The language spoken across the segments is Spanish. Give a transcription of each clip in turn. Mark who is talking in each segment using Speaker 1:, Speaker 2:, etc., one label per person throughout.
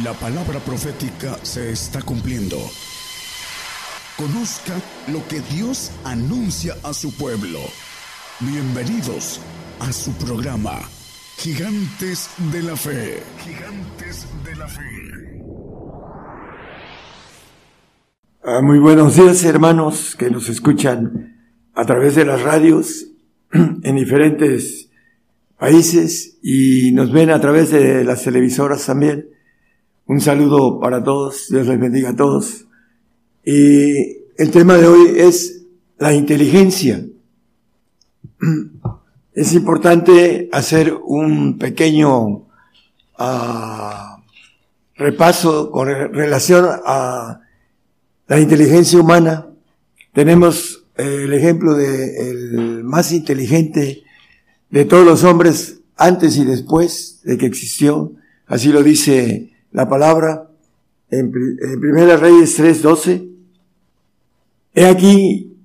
Speaker 1: La palabra profética se está cumpliendo. Conozca lo que Dios anuncia a su pueblo. Bienvenidos a su programa, Gigantes de la Fe. Gigantes de la Fe.
Speaker 2: Ah, muy buenos días hermanos que nos escuchan a través de las radios en diferentes países y nos ven a través de las televisoras también. Un saludo para todos, Dios les bendiga a todos. Y el tema de hoy es la inteligencia. Es importante hacer un pequeño uh, repaso con relación a la inteligencia humana. Tenemos el ejemplo de el más inteligente de todos los hombres antes y después de que existió. Así lo dice la palabra en, Primera Reyes 3:12. He aquí,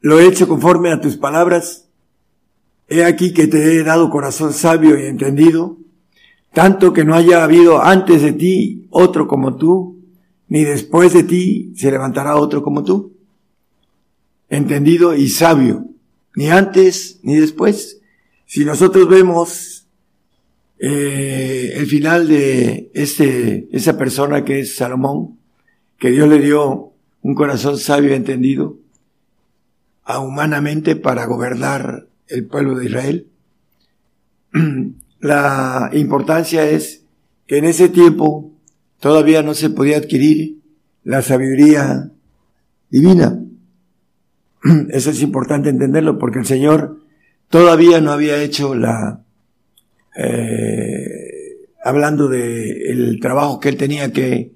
Speaker 2: lo he hecho conforme a tus palabras. He aquí que te he dado corazón sabio y entendido, tanto que no haya habido antes de ti otro como tú, ni después de ti se levantará otro como tú. Entendido y sabio, ni antes ni después. Si nosotros vemos eh, el final de este, esa persona que es Salomón, que Dios le dio un corazón sabio y entendido a humanamente para gobernar el pueblo de Israel. La importancia es que en ese tiempo todavía no se podía adquirir la sabiduría divina. Eso es importante entenderlo porque el Señor todavía no había hecho la eh, hablando de el trabajo que él tenía que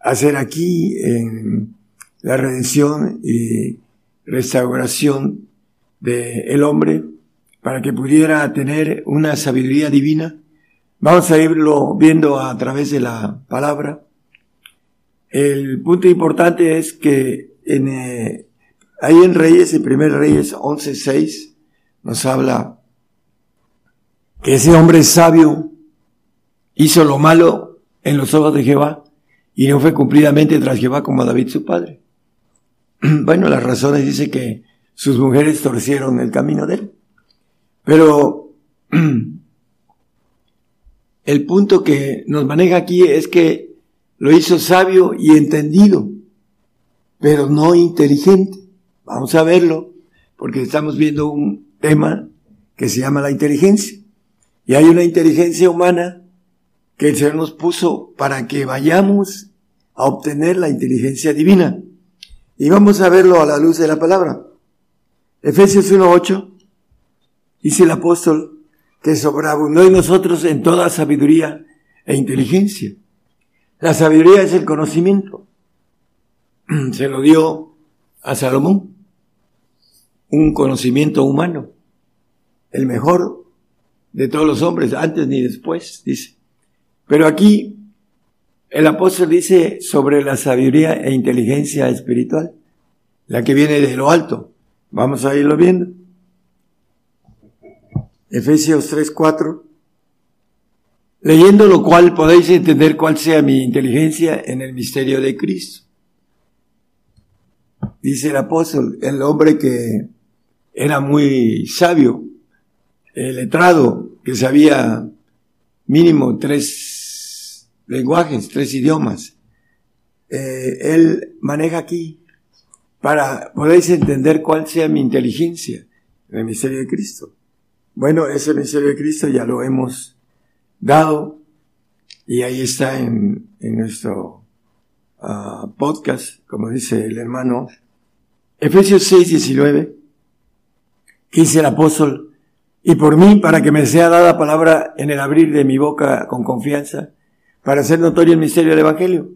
Speaker 2: hacer aquí en la redención y restauración del hombre para que pudiera tener una sabiduría divina. Vamos a irlo viendo a través de la palabra. El punto importante es que en, eh, ahí en Reyes, en primer Reyes 11.6, nos habla que ese hombre sabio hizo lo malo en los ojos de Jehová y no fue cumplidamente tras Jehová como David su padre. Bueno, las razones dice que sus mujeres torcieron el camino de él. Pero el punto que nos maneja aquí es que lo hizo sabio y entendido, pero no inteligente. Vamos a verlo, porque estamos viendo un tema que se llama la inteligencia. Y hay una inteligencia humana que el Señor nos puso para que vayamos a obtener la inteligencia divina. Y vamos a verlo a la luz de la palabra. Efesios 1.8 dice el apóstol que sobreabundó en nosotros en toda sabiduría e inteligencia. La sabiduría es el conocimiento. Se lo dio a Salomón. Un conocimiento humano. El mejor de todos los hombres, antes ni después, dice. Pero aquí el apóstol dice sobre la sabiduría e inteligencia espiritual, la que viene de lo alto. Vamos a irlo viendo. Efesios 3, 4. Leyendo lo cual podéis entender cuál sea mi inteligencia en el misterio de Cristo. Dice el apóstol, el hombre que era muy sabio, el letrado que sabía mínimo tres lenguajes, tres idiomas. Eh, él maneja aquí para podéis entender cuál sea mi inteligencia en el misterio de Cristo. Bueno, ese misterio de Cristo ya lo hemos dado y ahí está en, nuestro ah, podcast, como dice el hermano. Efesios 6, 19, que dice el apóstol, y por mí para que me sea dada palabra en el abrir de mi boca con confianza, para hacer notorio el misterio del Evangelio.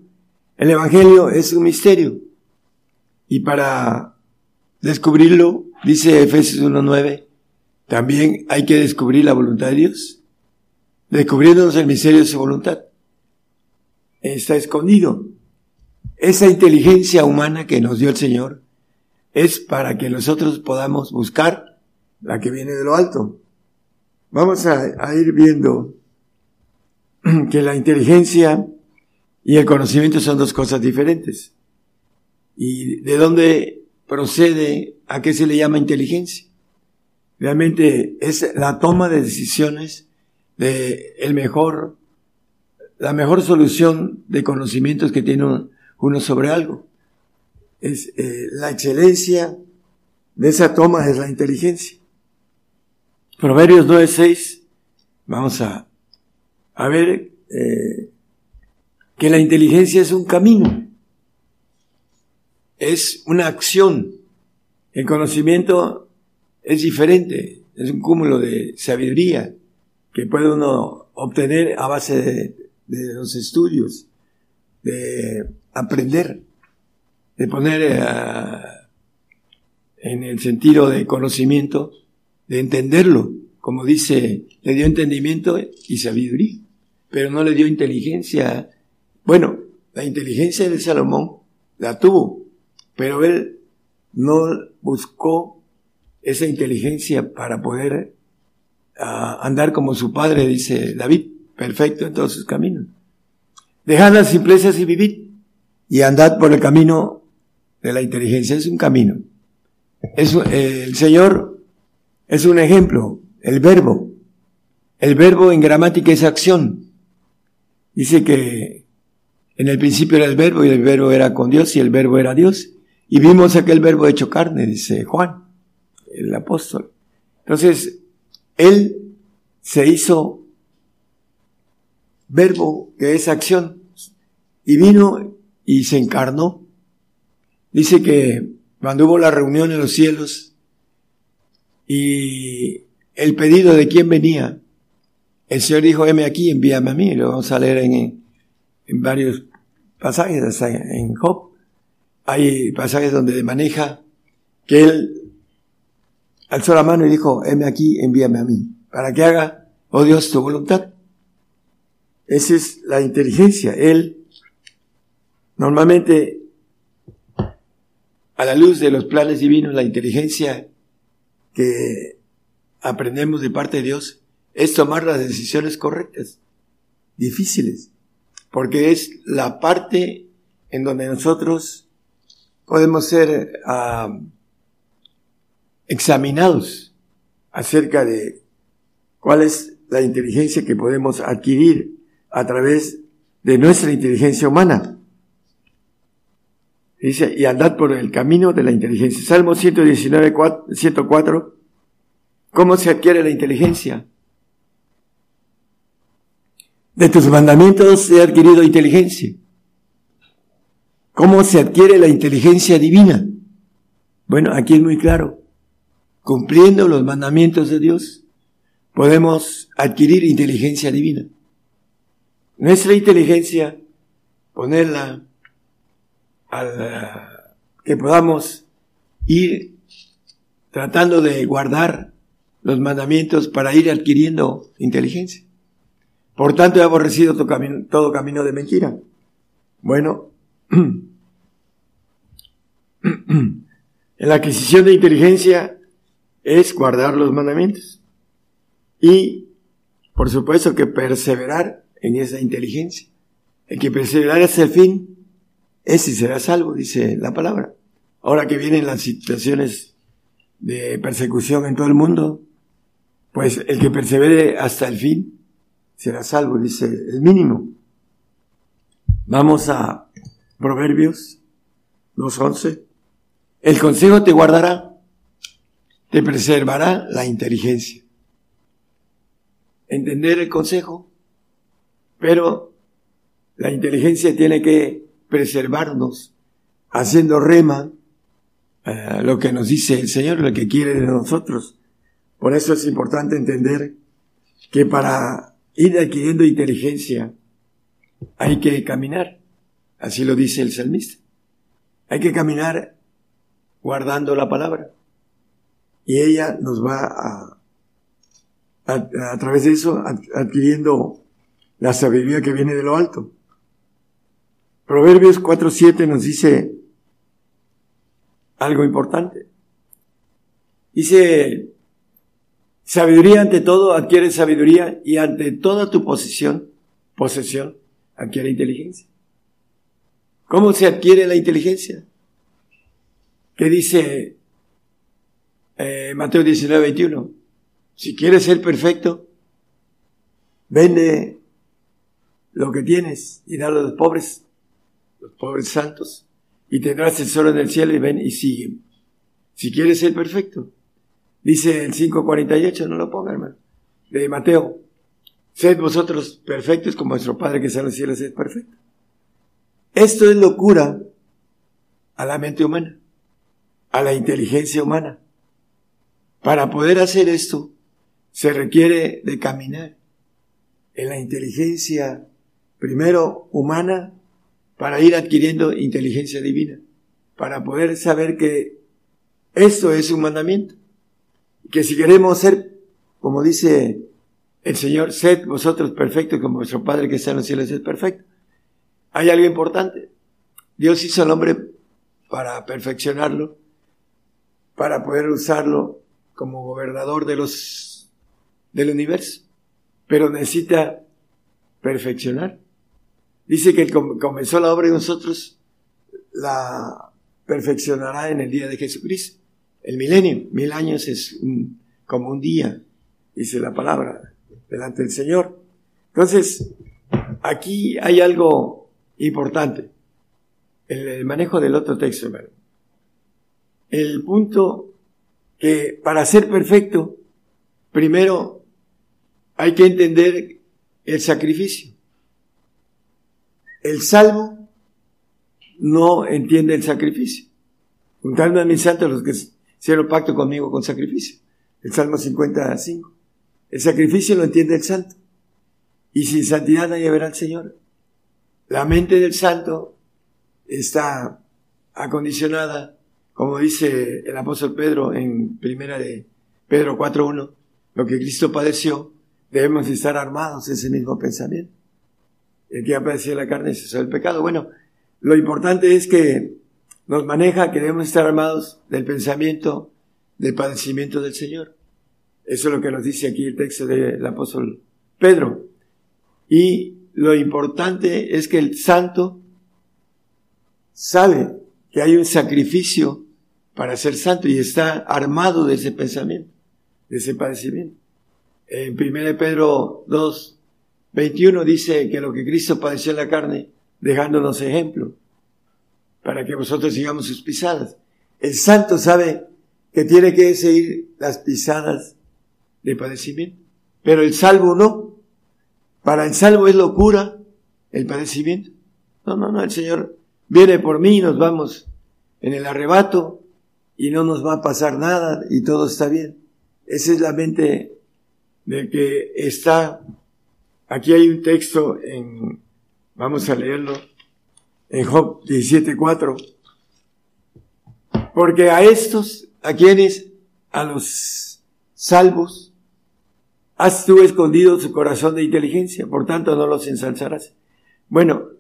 Speaker 2: El Evangelio es un misterio. Y para descubrirlo, dice Efesios 1.9, también hay que descubrir la voluntad de Dios, descubriéndonos el misterio de su voluntad. Está escondido. Esa inteligencia humana que nos dio el Señor es para que nosotros podamos buscar la que viene de lo alto. Vamos a, ir viendo que la inteligencia y el conocimiento son dos cosas diferentes. ¿Y de dónde procede, a qué se le llama inteligencia? Realmente es la toma de decisiones de el mejor, la mejor solución de conocimientos que tiene uno sobre algo. Es eh, la excelencia de esa toma es la inteligencia. Proverbios 9.6, vamos a, a ver eh, que la inteligencia es un camino, es una acción. El conocimiento es diferente, es un cúmulo de sabiduría que puede uno obtener a base de, los estudios, de aprender, de poner eh, en el sentido de conocimiento, de entenderlo, como dice, le dio entendimiento y sabiduría, pero no le dio inteligencia. Bueno, la inteligencia de Salomón la tuvo, pero él no buscó esa inteligencia para poder ah, andar como su padre, dice David, perfecto en todos sus caminos. Dejad las simplezas y vivid, y andad por el camino de la inteligencia. Es un camino. Es, eh, el Señor es un ejemplo, el verbo. El verbo en gramática es acción. Dice que en el principio era el verbo y el verbo era con Dios y el verbo era Dios. Y vimos aquel verbo hecho carne, dice Juan, el apóstol. Entonces, Él se hizo verbo que es acción y vino y se encarnó. Dice que cuando hubo la reunión en los cielos y el pedido de quién venía, el Señor dijo, heme aquí, envíame a mí. Lo vamos a leer en, en varios pasajes, en Job. Hay pasajes donde maneja que Él alzó la mano y dijo, heme aquí, envíame a mí, para que haga, oh Dios, tu voluntad. Esa es la inteligencia. Él normalmente a la luz de los planes divinos, la inteligencia que aprendemos de parte de Dios es tomar las decisiones correctas, difíciles, porque es la parte en donde nosotros podemos ser ah, examinados acerca de cuál es la inteligencia que podemos adquirir a través de nuestra inteligencia humana. Dice, y andad por el camino de la inteligencia. Salmo 119, 104. ¿Cómo se adquiere la inteligencia? De tus mandamientos he adquirido inteligencia. ¿Cómo se adquiere la inteligencia divina? Bueno, aquí es muy claro. Cumpliendo los mandamientos de Dios, podemos adquirir inteligencia divina. Nuestra inteligencia, ponerla que podamos ir tratando de guardar los mandamientos para ir adquiriendo inteligencia. Por tanto, he aborrecido todo camino, de mentira. Bueno, en la adquisición de inteligencia es guardar los mandamientos. Y, por supuesto, que perseverar en esa inteligencia. El que perseverar es el fin ese será salvo, dice la palabra. Ahora que vienen las situaciones de persecución en todo el mundo, pues el que persevere hasta el fin será salvo, dice el mínimo. Vamos a Proverbios 2.11. El consejo te guardará, te preservará la inteligencia. Entender el consejo, pero la inteligencia tiene que preservarnos, haciendo rema eh, lo que nos dice el Señor, lo que quiere de nosotros. Por eso es importante entender que para ir adquiriendo inteligencia hay que caminar, así lo dice el salmista. Hay que caminar guardando la palabra. Y ella nos va a, a, a través de eso, adquiriendo la sabiduría que viene de lo alto. Proverbios 4.7 nos dice algo importante. Dice, sabiduría ante todo, adquiere sabiduría y ante toda tu posición, posesión, adquiere inteligencia. ¿Cómo se adquiere la inteligencia? ¿Qué dice eh, Mateo 19, 21? Si quieres ser perfecto, vende lo que tienes y dalo a los pobres, los pobres santos, y tendrás tesoro en el cielo y ven y sigue. Si quieres ser perfecto, dice el 5.48, no lo ponga hermano, de Mateo, sed vosotros perfectos como vuestro Padre que está en los cielos es perfecto. Esto es locura a la mente humana, a la inteligencia humana. Para poder hacer esto, se requiere de caminar en la inteligencia, primero humana, para ir adquiriendo inteligencia divina, para poder saber que esto es un mandamiento, que si queremos ser, como dice el Señor, sed vosotros perfectos como vuestro Padre que está en los cielos es perfecto. Hay algo importante. Dios hizo al hombre para perfeccionarlo, para poder usarlo como gobernador de los, del universo. Pero necesita perfeccionar. Dice que comenzó la obra de nosotros, la perfeccionará en el día de Jesucristo. El milenio, mil años es como un día, dice la palabra, delante del Señor. Entonces, aquí hay algo importante. El, manejo del otro texto, El punto que para ser perfecto, primero hay que entender el sacrificio. El salvo no entiende el sacrificio. Juntando a mis santos los que hicieron pacto conmigo con sacrificio. El Salmo 55. El sacrificio lo entiende el santo. Y sin santidad nadie verá al Señor. La mente del santo está acondicionada, como dice el apóstol Pedro en primera de Pedro 4.1, lo que Cristo padeció, debemos estar armados de ese mismo pensamiento. El que ha padecido la carne es el pecado. Bueno, lo importante es que nos maneja que debemos estar armados del pensamiento del padecimiento del Señor. Eso es lo que nos dice aquí el texto del apóstol Pedro. Y lo importante es que el santo sabe que hay un sacrificio para ser santo y está armado de ese pensamiento, de ese padecimiento. En 1 Pedro 2, 21 dice que lo que Cristo padeció en la carne, dejándonos ejemplo, para que vosotros sigamos sus pisadas. El santo sabe que tiene que seguir las pisadas de padecimiento, pero el salvo no. Para el salvo es locura el padecimiento. No, no, no, el Señor viene por mí y nos vamos en el arrebato y no nos va a pasar nada y todo está bien. Esa es la mente de que está, aquí hay un texto en, vamos a leerlo, en Job 17.4, porque a estos, a quienes, a los salvos, Has tú escondido su corazón de inteligencia, por tanto no los ensalzarás. Bueno,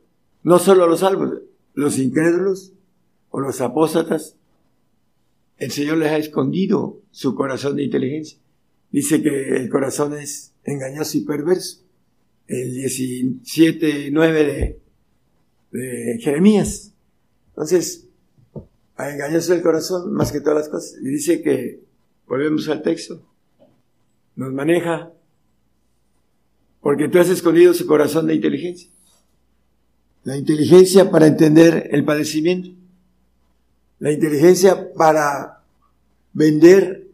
Speaker 2: no solo los salvos, los incrédulos o los apóstatas, el Señor les ha escondido su corazón de inteligencia. Dice que el corazón es engañoso y perverso. El 17, 9 de, de Jeremías. Entonces, a engañoso el corazón más que todas las cosas. Y dice que, volvemos al texto, nos maneja, porque tú has escondido su corazón de inteligencia. La inteligencia para entender el padecimiento. La inteligencia para vender,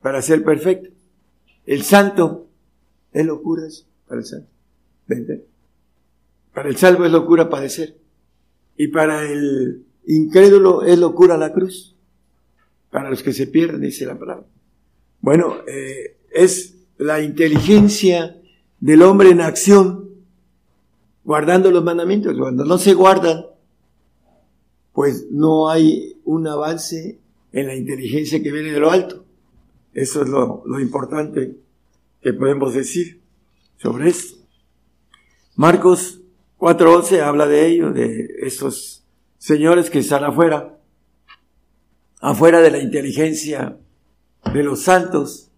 Speaker 2: para ser perfecto. El santo es locura para el santo. Vender. Para el salvo es locura padecer. Y para el incrédulo es locura la cruz. Para los que se pierden, dice la palabra. Bueno, eh, es la inteligencia del hombre en acción, guardando los mandamientos. Cuando no se guardan, pues no hay un avance en la inteligencia que viene de lo alto. Eso es lo importante que podemos decir sobre esto. Marcos 4.11 habla de ello, de estos señores que están afuera, afuera de la inteligencia de los santos,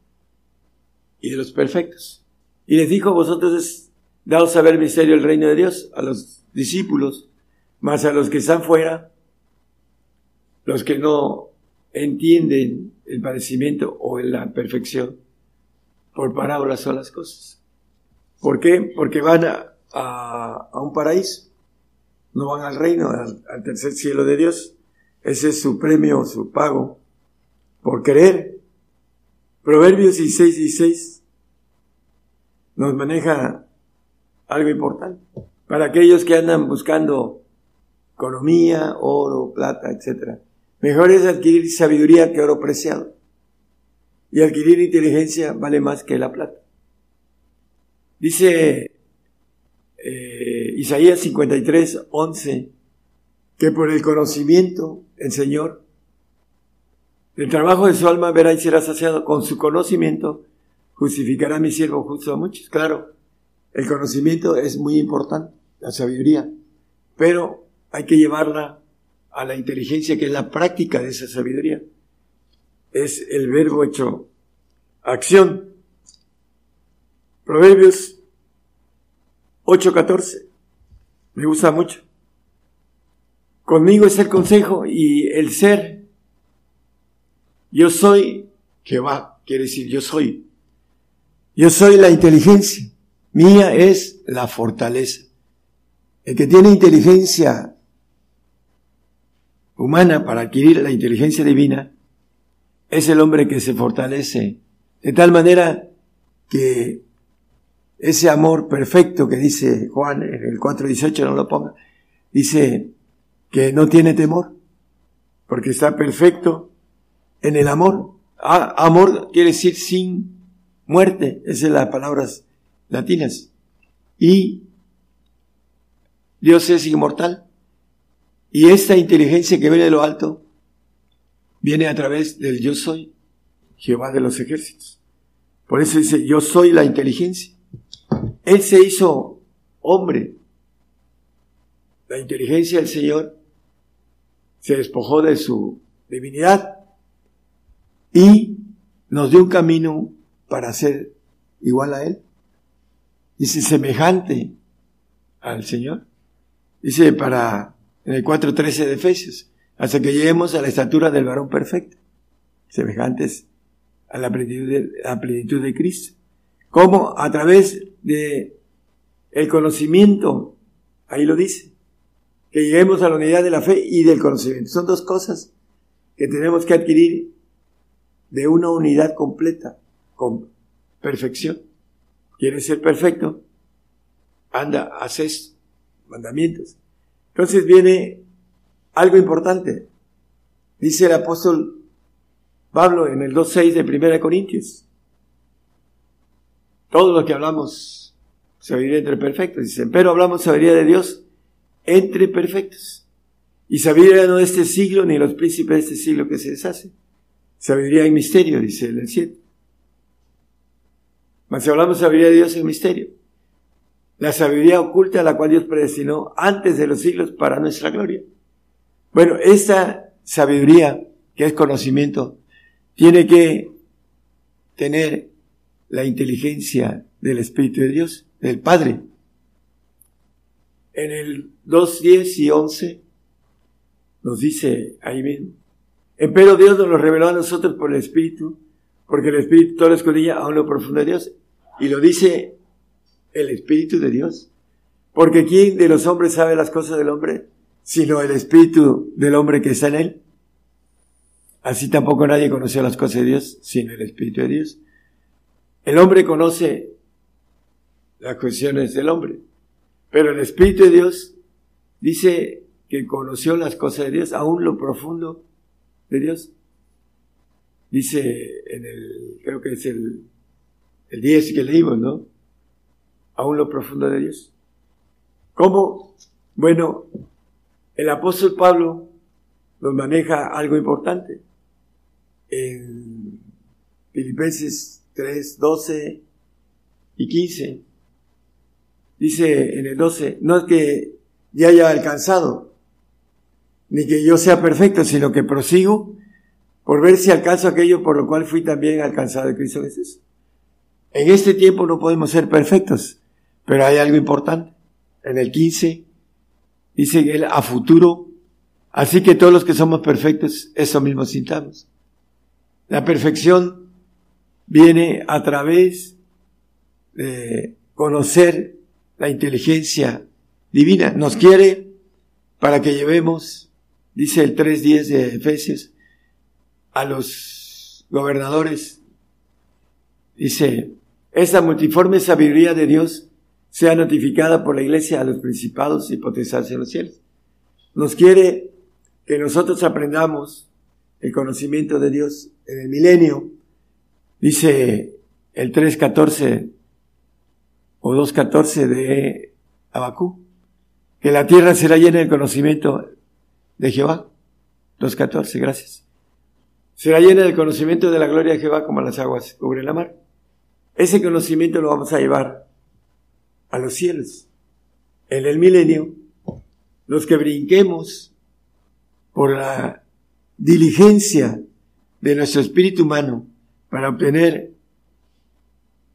Speaker 2: y de los perfectos. Y les dijo, vosotros dado saber el misterio del reino de Dios a los discípulos, más a los que están fuera, los que no entienden el padecimiento o la perfección, por parábolas son las cosas. ¿Por qué? Porque van a, un paraíso, no van al reino, al, tercer cielo de Dios. Ese es su premio, su pago, por creer. Proverbios 16, 16 nos maneja algo importante. Para aquellos que andan buscando economía, oro, plata, etc. Mejor es adquirir sabiduría que oro preciado. Y adquirir inteligencia vale más que la plata. Dice eh, Isaías 53, 11, que por el conocimiento el Señor, el trabajo de su alma verá y será saciado. Con su conocimiento justificará mi siervo justo a muchos. Claro, el conocimiento es muy importante, la sabiduría, pero hay que llevarla a la inteligencia, que es la práctica de esa sabiduría. Es el verbo hecho acción. Proverbios 8:14. Me gusta mucho. Conmigo es el consejo y el ser. Yo soy Jehová, quiere decir yo soy. Yo soy la inteligencia. Mía es la fortaleza. El que tiene inteligencia humana para adquirir la inteligencia divina es el hombre que se fortalece de tal manera que ese amor perfecto que dice Juan en el 4.18, no lo ponga, dice que no tiene temor, porque está perfecto en el amor. Ah, amor quiere decir sin muerte, esas son las palabras latinas. Y Dios es inmortal. Y esta inteligencia que viene de lo alto viene a través del yo soy, Jehová de los ejércitos. Por eso dice, yo soy la inteligencia. Él se hizo hombre. La inteligencia del Señor se despojó de su divinidad y nos dio un camino para ser igual a Él. Dice semejante al Señor. Dice para, en el 4.13 de Efesios, hasta que lleguemos a la estatura del varón perfecto. Semejantes a la plenitud de, la plenitud de Cristo. Como a través de el conocimiento, ahí lo dice, que lleguemos a la unidad de la fe y del conocimiento. Son dos cosas que tenemos que adquirir de una unidad completa, con perfección. ¿Quieres ser perfecto? Anda, haces mandamientos. Entonces viene algo importante. Dice el apóstol Pablo en el 2.6 de 1 Corintios. Todo lo que hablamos, sabiduría entre perfectos, dicen, pero hablamos sabiduría de Dios entre perfectos. Y sabiduría no de este siglo, ni los príncipes de este siglo que se deshace. Sabiduría en misterio, dice el 7. Mas si hablamos sabiduría de Dios en misterio, la sabiduría oculta a la cual Dios predestinó antes de los siglos para nuestra gloria. Bueno, esta sabiduría, que es conocimiento, tiene que tener la inteligencia del Espíritu de Dios, del Padre. En el 2, 10 y 11 nos dice ahí mismo, pero Dios nos lo reveló a nosotros por el Espíritu, porque el Espíritu todo lo escondía a lo profundo de Dios. Y lo dice el Espíritu de Dios. Porque ¿quién de los hombres sabe las cosas del hombre? Sino el Espíritu del hombre que está en él. Así tampoco nadie conoció las cosas de Dios, sino el Espíritu de Dios. El hombre conoce las cuestiones del hombre, pero el Espíritu de Dios dice que conoció las cosas de Dios, aún lo profundo de Dios. Dice en el, creo que es el, el 10 que leímos, ¿no? Aún lo profundo de Dios. ¿Cómo? Bueno, el apóstol Pablo nos maneja algo importante en Filipenses 3, 12 y 15. Dice en el 12, no es que ya haya alcanzado, ni que yo sea perfecto, sino que prosigo por ver si alcanzo aquello por lo cual fui también alcanzado de Cristo Jesús. En este tiempo no podemos ser perfectos, Pero hay algo importante. En el 15 dice él a futuro, así que todos los que somos perfectos, eso mismo sintamos. La perfección viene a través de conocer la inteligencia divina. Nos quiere para que llevemos, dice el 3.10 de Efesios, a los gobernadores. Dice, esa multiforme sabiduría de Dios sea notificada por la iglesia a los principados y potestades en los cielos. Nos quiere que nosotros aprendamos el conocimiento de Dios en el milenio. Dice el 3.14 o 2.14 de Abacú, que la tierra será llena del conocimiento de Jehová. 2.14, gracias. Será llena del conocimiento de la gloria de Jehová como las aguas cubren la mar. Ese conocimiento lo vamos a llevar a los cielos. En el milenio, los que brinquemos por la diligencia de nuestro espíritu humano para obtener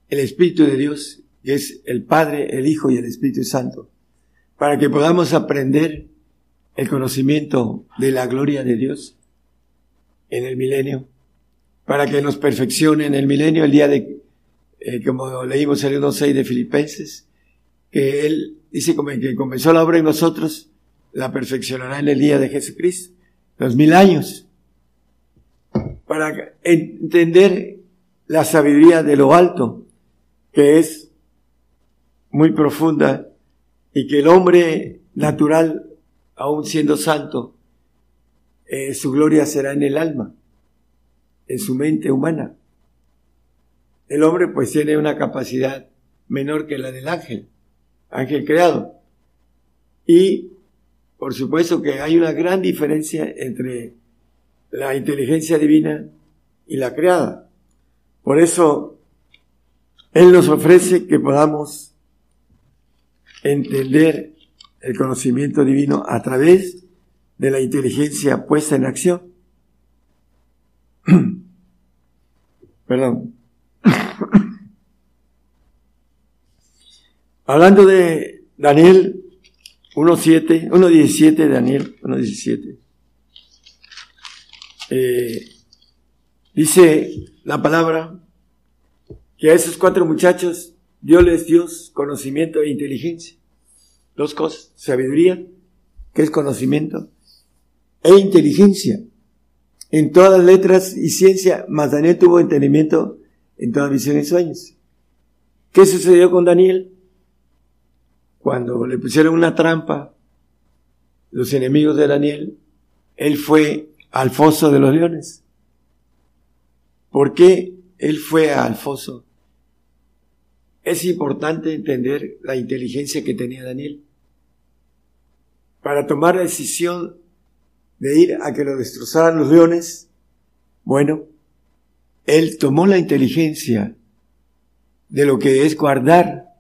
Speaker 2: el Espíritu de Dios, que es el Padre, el Hijo y el Espíritu Santo, para que podamos aprender el conocimiento de la gloria de Dios en el milenio, para que nos perfeccione en el milenio el día de, eh, como leímos en el 1.6 de Filipenses, que Él dice que comenzó la obra en nosotros, la perfeccionará en el día de Jesucristo, los mil años, para entender la sabiduría de lo alto, que es muy profunda, y que el hombre natural, aun siendo santo, eh, su gloria será en el alma, en su mente humana. El hombre pues tiene una capacidad menor que la del ángel ángel creado. Y por supuesto que hay una gran diferencia entre la inteligencia divina y la creada. Por eso Él nos ofrece que podamos entender el conocimiento divino a través de la inteligencia puesta en acción. Perdón. Hablando de Daniel 1.7, 1.17, Daniel 1.17. Eh, dice la palabra que a esos cuatro muchachos Dios conocimiento e inteligencia. Dos cosas, sabiduría, que es conocimiento, e inteligencia. En todas las letras y ciencia, más Daniel tuvo entendimiento en toda visión y sueños. ¿Qué sucedió con Daniel? cuando le pusieron una trampa, los enemigos de Daniel, él fue al foso de los leones. ¿Por qué él fue al foso? Es importante entender la inteligencia que tenía Daniel para tomar la decisión de ir a que lo destrozaran los leones. Bueno, él tomó la inteligencia de lo que es guardar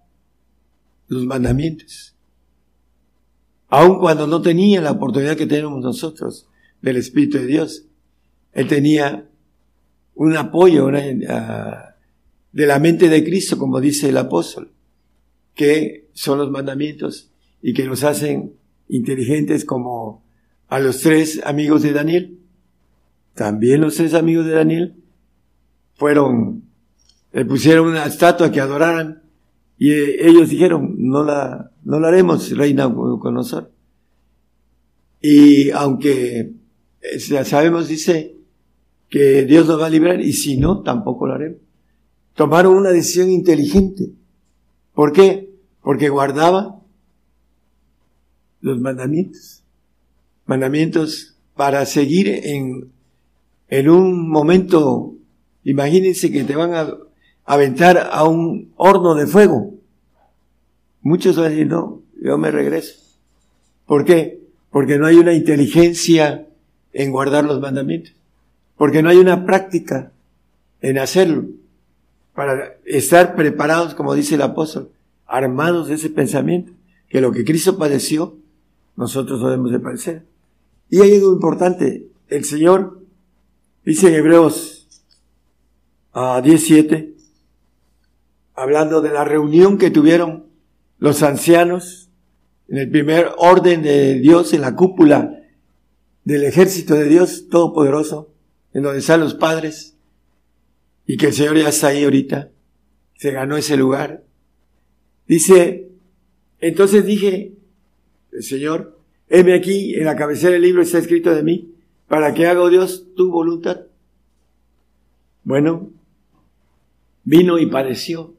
Speaker 2: los mandamientos. Aun cuando no tenía la oportunidad que tenemos nosotros del Espíritu de Dios, él tenía un apoyo ah, de la mente de Cristo, como dice el apóstol, que son los mandamientos y que nos hacen inteligentes como a los tres amigos de Daniel. También los tres amigos de Daniel fueron, le pusieron una estatua que adoraran y eh, ellos dijeron, no la, no la haremos, reina con nosotros. Y aunque eh, sabemos, dice, que Dios nos va a librar, y si no, tampoco lo haremos. Tomaron una decisión inteligente. ¿Por qué? Porque guardaba los mandamientos. Mandamientos para seguir en, en un momento, imagínense que te van a aventar a un horno de fuego. Muchos van a decir, no, yo me regreso. ¿Por qué? Porque no hay una inteligencia en guardar los mandamientos. Porque no hay una práctica en hacerlo. Para estar preparados, como dice el apóstol, armados de ese pensamiento, que lo que Cristo padeció, nosotros debemos de padecer. Y hay algo importante. El Señor dice en Hebreos a 17, hablando de la reunión que tuvieron los ancianos, en el primer orden de Dios, en la cúpula del ejército de Dios Todopoderoso, en donde están los padres, y que el Señor ya está ahí ahorita, se ganó ese lugar. Dice, entonces dije, el Señor, heme aquí, en la cabecera del libro está escrito de mí, para que haga oh Dios tu voluntad. Bueno, vino y padeció.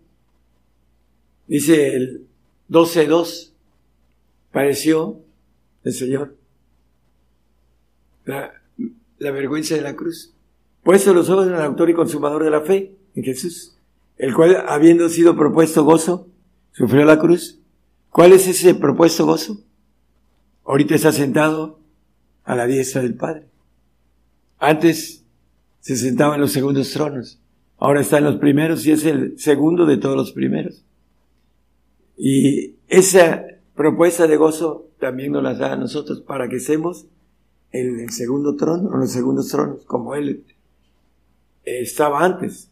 Speaker 2: Dice el 12.2, padeció el Señor. La, vergüenza de la cruz. Puesto los ojos en el autor y consumador de la fe, en Jesús, el cual, habiendo sido propuesto gozo, sufrió la cruz. ¿Cuál es ese propuesto gozo? Ahorita está sentado a la diestra del Padre. Antes se sentaba en los segundos tronos. Ahora está en los primeros y es el segundo de todos los primeros. Y esa propuesta de gozo también nos la da a nosotros para que seamos en el segundo trono, en los segundos tronos, como Él estaba antes.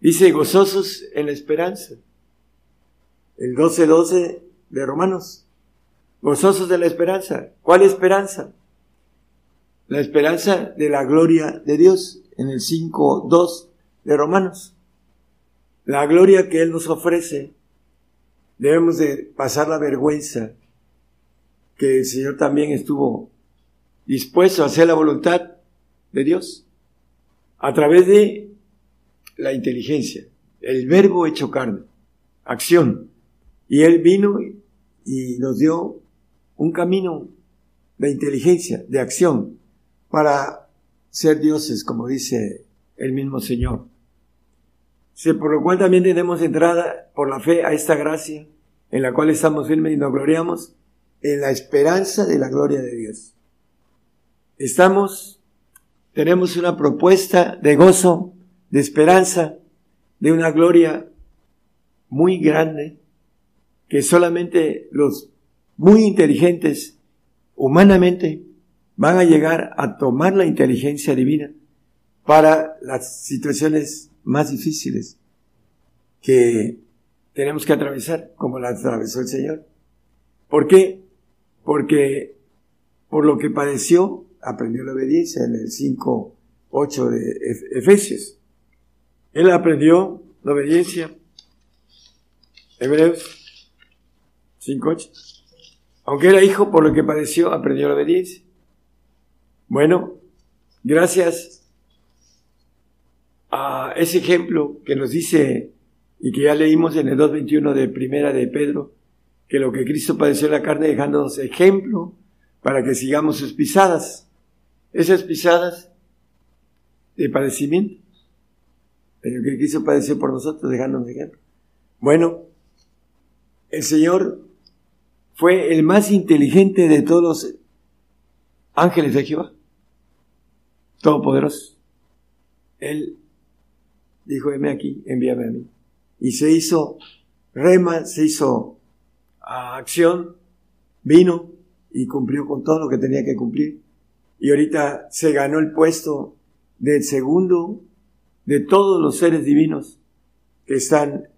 Speaker 2: Dice gozosos en la esperanza. El 12-12 de Romanos. Gozosos de la esperanza. ¿Cuál esperanza? La esperanza de la gloria de Dios en el 5.2 de Romanos. La gloria que Él nos ofrece. Debemos de pasar la vergüenza que el Señor también estuvo dispuesto a hacer la voluntad de Dios a través de la inteligencia, el verbo hecho carne, acción. Y Él vino y nos dio un camino de inteligencia, de acción, para ser dioses, como dice el mismo Señor. Por lo cual también tenemos entrada por la fe a esta gracia, en la cual estamos firmes y nos gloriamos en la esperanza de la gloria de Dios. Estamos tenemos una propuesta de gozo, de esperanza, de una gloria muy grande que solamente los muy inteligentes humanamente van a llegar a tomar la inteligencia divina para las situaciones más difíciles que tenemos que atravesar, como la atravesó el Señor. ¿Por qué? Porque por lo que padeció, aprendió la obediencia en el 5, 8 de Efesios. Él aprendió la obediencia. Hebreos 5, 8. Aunque era hijo, por lo que padeció, aprendió la obediencia. Bueno, gracias a ese ejemplo que nos dice y que ya leímos en el 2.21 de primera de Pedro, que lo que Cristo padeció en la carne dejándonos ejemplo para que sigamos sus pisadas esas pisadas de padecimiento. Pero que quiso padecer por nosotros, dejándonos ejemplo. Bueno, el Señor fue el más inteligente de todos los ángeles de Jehová. Todopoderoso. Él dijo, heme aquí, envíame a mí. Y se hizo rema, se hizo acción, vino y cumplió con todo lo que tenía que cumplir y ahorita se ganó el puesto del segundo de todos los seres divinos que están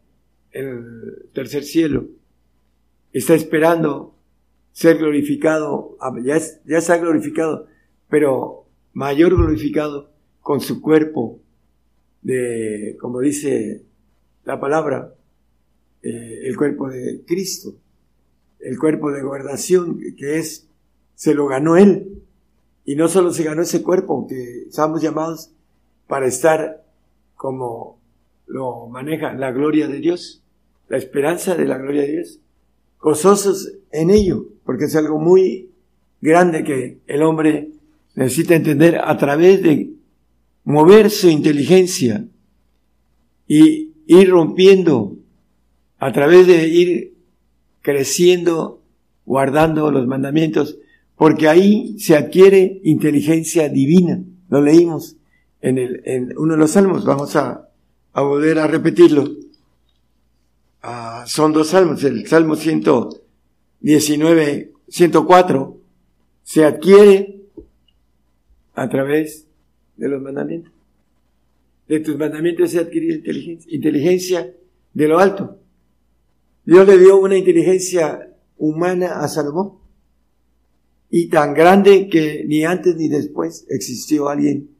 Speaker 2: en el tercer cielo. Está esperando ser glorificado, ah, ya, ya está glorificado, pero mayor glorificado con su cuerpo de, como dice la palabra, eh, el cuerpo de Cristo, el cuerpo de guardación que es, se lo ganó Él. Y no solo se ganó ese cuerpo, que estamos llamados para estar como lo maneja la gloria de Dios, la esperanza de la gloria de Dios, gozosos en ello, porque es algo muy grande que el hombre necesita entender a través de mover su inteligencia y ir rompiendo, a través de ir creciendo, guardando los mandamientos, porque ahí se adquiere inteligencia divina. Lo leímos en, el, en uno de los salmos, vamos a, a volver a repetirlo. Ah, son dos salmos, el Salmo 119, 104, se adquiere a través de los mandamientos. De tus mandamientos se adquiere inteligencia, inteligencia de lo alto. Dios le dio una inteligencia humana a Salomón y tan grande que ni antes ni después existió alguien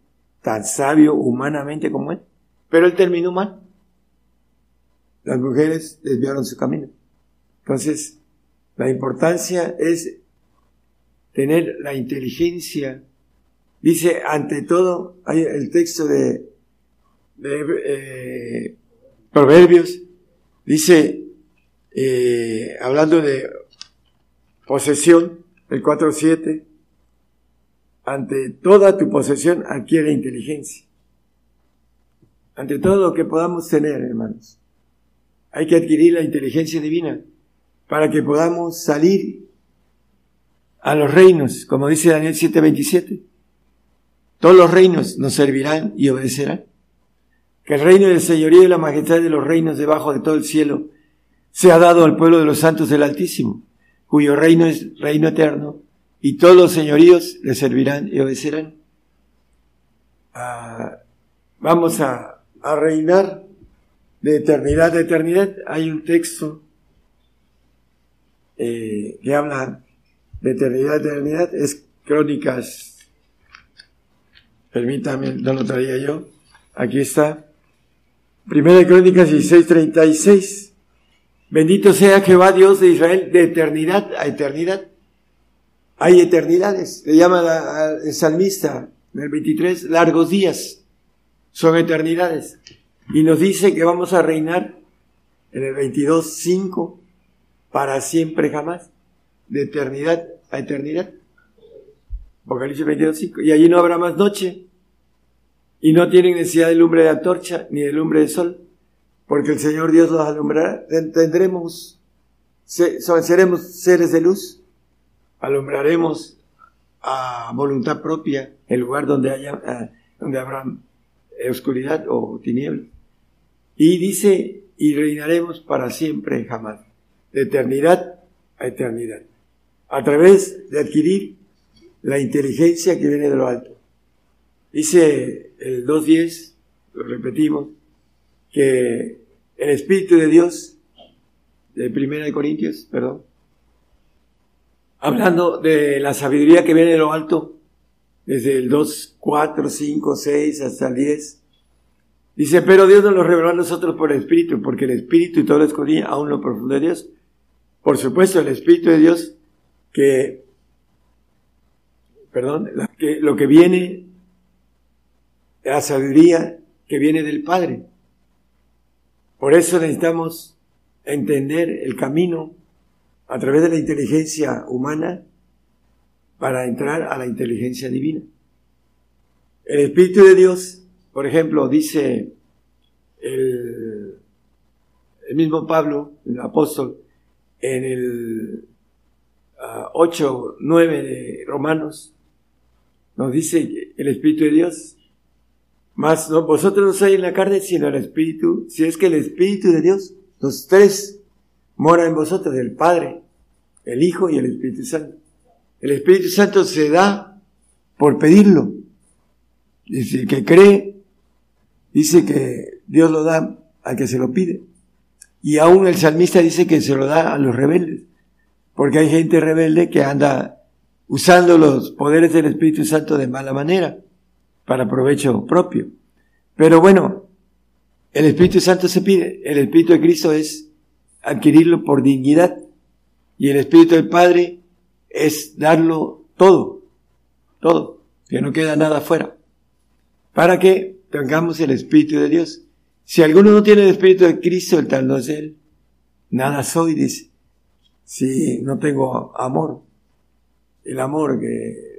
Speaker 2: tan sabio humanamente como él. Pero él terminó mal. Las mujeres desviaron su camino. Entonces, la importancia es tener la inteligencia. Dice, ante todo, hay el texto de, eh, Proverbios, dice, eh, hablando de posesión, el 4.7, ante toda tu posesión adquiere inteligencia. Ante todo lo que podamos tener, hermanos, hay que adquirir la inteligencia divina para que podamos salir a los reinos, como dice Daniel 7:27. Todos los reinos nos servirán y obedecerán. Que el reino del señorío y la majestad de los reinos debajo de todo el cielo sea dado al pueblo de los santos del Altísimo, cuyo reino es reino eterno, y todos los señoríos le servirán y obedecerán. Ah, vamos a, a reinar de eternidad a eternidad. Hay un texto eh, que habla de eternidad a eternidad, es Crónicas, permítame, no lo traía yo, aquí está, Primera Crónicas 16:36, bendito sea Jehová Dios de Israel de eternidad a eternidad. Hay eternidades, le llama el salmista en el 23, largos días, son eternidades. Y nos dice que vamos a reinar en el 22.5 para siempre jamás, de eternidad a eternidad. Apocalipsis 22.5. Y allí no habrá más noche. Y no tienen necesidad de lumbre de antorcha ni de lumbre de sol, porque el Señor Dios los alumbrará. Tendremos, seremos seres de luz, alumbraremos a voluntad propia el lugar donde haya, ah, donde habrá oscuridad o tinieblas. Y dice, y reinaremos para siempre jamás, de eternidad a eternidad, a través de adquirir la inteligencia que viene de lo alto. Dice el 2.10, lo repetimos, que el Espíritu de Dios, de Primera de Corintios, perdón, hablando de la sabiduría que viene de lo alto, desde el 2, 4, 5, 6 hasta el 10, Dice, pero Dios nos lo reveló a nosotros por el Espíritu, porque el Espíritu y todo lo escondía aún lo profundo de Dios. Por supuesto, el Espíritu de Dios que, perdón, que, lo que viene, la sabiduría que viene del Padre. Por eso necesitamos entender el camino a través de la inteligencia humana para entrar a la inteligencia divina. El Espíritu de Dios por ejemplo, dice el, mismo Pablo, el apóstol, en el 8, ah, 9 de Romanos, nos dice el Espíritu de Dios, no, vosotros no sois en la carne, sino el Espíritu, si es que el Espíritu de Dios, los tres, mora en vosotros, el Padre, el Hijo y el Espíritu Santo. El Espíritu Santo se da por pedirlo. Dice, que cree dice que Dios lo da al que se lo pide. Y aún el salmista dice que se lo da a los rebeldes, porque hay gente rebelde que anda usando los poderes del Espíritu Santo de mala manera, para provecho propio. Pero bueno, el Espíritu Santo se pide, el Espíritu de Cristo es adquirirlo por dignidad, y el Espíritu del Padre es darlo todo, todo, que no queda nada fuera. ¿Para que tengamos el Espíritu de Dios. Si alguno no tiene el Espíritu de Cristo, el tal no es Él. Nada soy, dice. Si no tengo amor. El amor que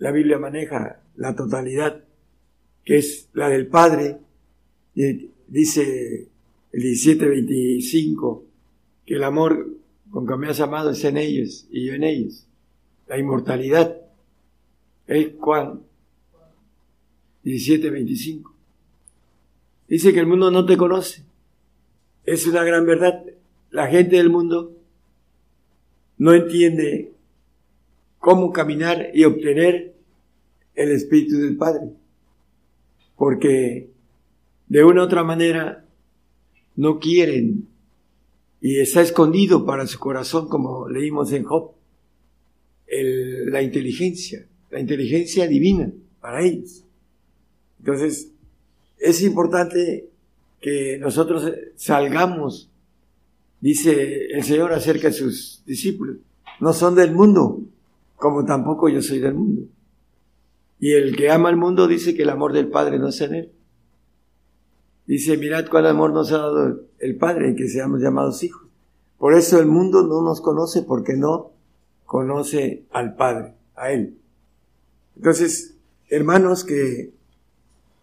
Speaker 2: la Biblia maneja, la totalidad, que es la del Padre, dice el 17:25, que el amor con que me has amado es en ellos y yo en ellos. La inmortalidad. Es cual 17:25. Dice que el mundo no te conoce. Es una gran verdad. La gente del mundo no entiende cómo caminar y obtener el Espíritu del Padre. Porque de una u otra manera no quieren y está escondido para su corazón, como leímos en Job, la inteligencia, la inteligencia divina para ellos. Entonces, es importante que nosotros salgamos, dice el Señor acerca de sus discípulos, no son del mundo, como tampoco yo soy del mundo. Y el que ama al mundo dice que el amor del Padre no es en él. Dice, mirad cuál amor nos ha dado el Padre en que seamos llamados hijos. Por eso el mundo no nos conoce porque no conoce al Padre, a Él. Entonces, hermanos que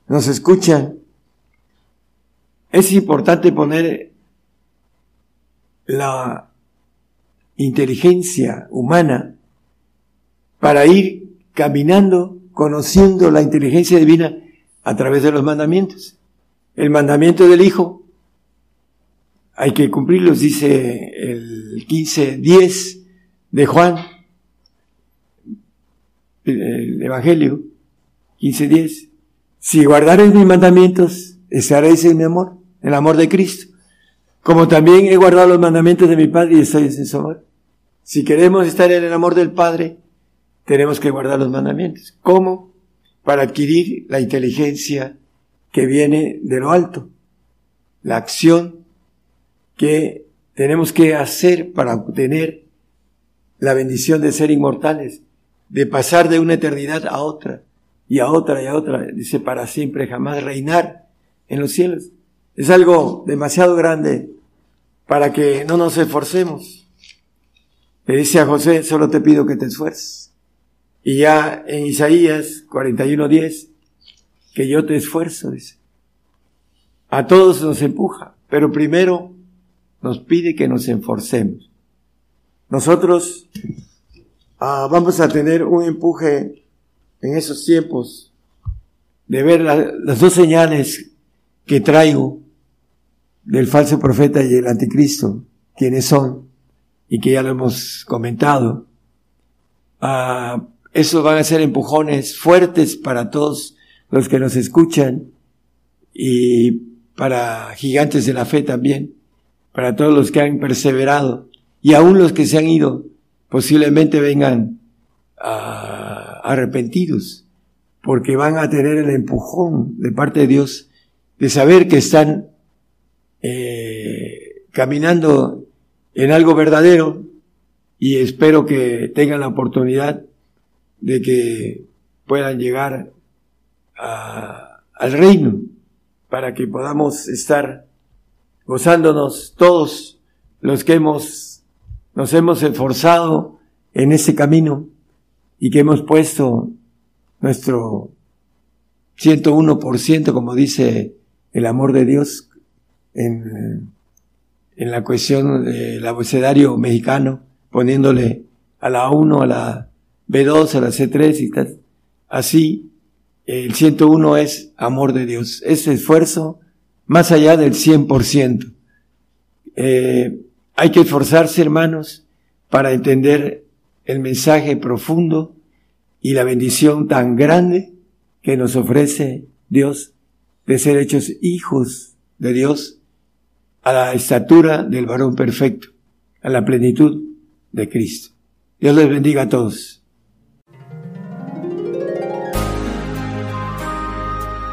Speaker 2: nos escuchan, es importante poner la inteligencia humana para ir caminando, conociendo la inteligencia divina a través de los mandamientos. El mandamiento del Hijo hay que cumplirlos, dice el 15.10 de Juan, el Evangelio, 15.10. Si guardaréis mis mandamientos, estaréis en mi amor, el amor de Cristo. Como también he guardado los mandamientos de mi Padre y estoy en su amor. Si queremos estar en el amor del Padre, tenemos que guardar los mandamientos. ¿Cómo? Para adquirir la inteligencia que viene de lo alto. La acción que tenemos que hacer para obtener la bendición de ser inmortales, de pasar de una eternidad a otra, y a otra y a otra, dice, para siempre jamás reinar en los cielos. Es algo demasiado grande para que no nos esforcemos. Le dice a José, solo te pido que te esfuerces. Y ya en Isaías 41.10, que yo te esfuerzo, dice. A todos nos empuja, pero primero nos pide que nos esforcemos. Nosotros ah, vamos a tener un empuje en esos tiempos de ver las dos señales que traigo del falso profeta y el anticristo, quienes son, y que ya lo hemos comentado. Ah, esos van a ser empujones fuertes para todos los que nos escuchan y para gigantes de la fe también para todos los que han perseverado y aún los que se han ido posiblemente vengan ah, arrepentidos porque van a tener el empujón de parte de Dios de saber que están eh, caminando en algo verdadero y espero que tengan la oportunidad de que puedan llegar al reino para que podamos estar gozándonos todos los que hemos, nos hemos esforzado en ese camino y que hemos puesto nuestro 101%, como dice el amor de Dios, en, en la cuestión del abecedario mexicano, poniéndole a la 1, a la B2, a la C3 y tal. Así, el 101 es amor de Dios. Ese esfuerzo más allá del 100%. Eh, hay que esforzarse, hermanos, para entender el mensaje profundo y la bendición tan grande que nos ofrece Dios de ser hechos hijos de Dios a la estatura del varón perfecto, a la plenitud de Cristo. Dios les bendiga a todos.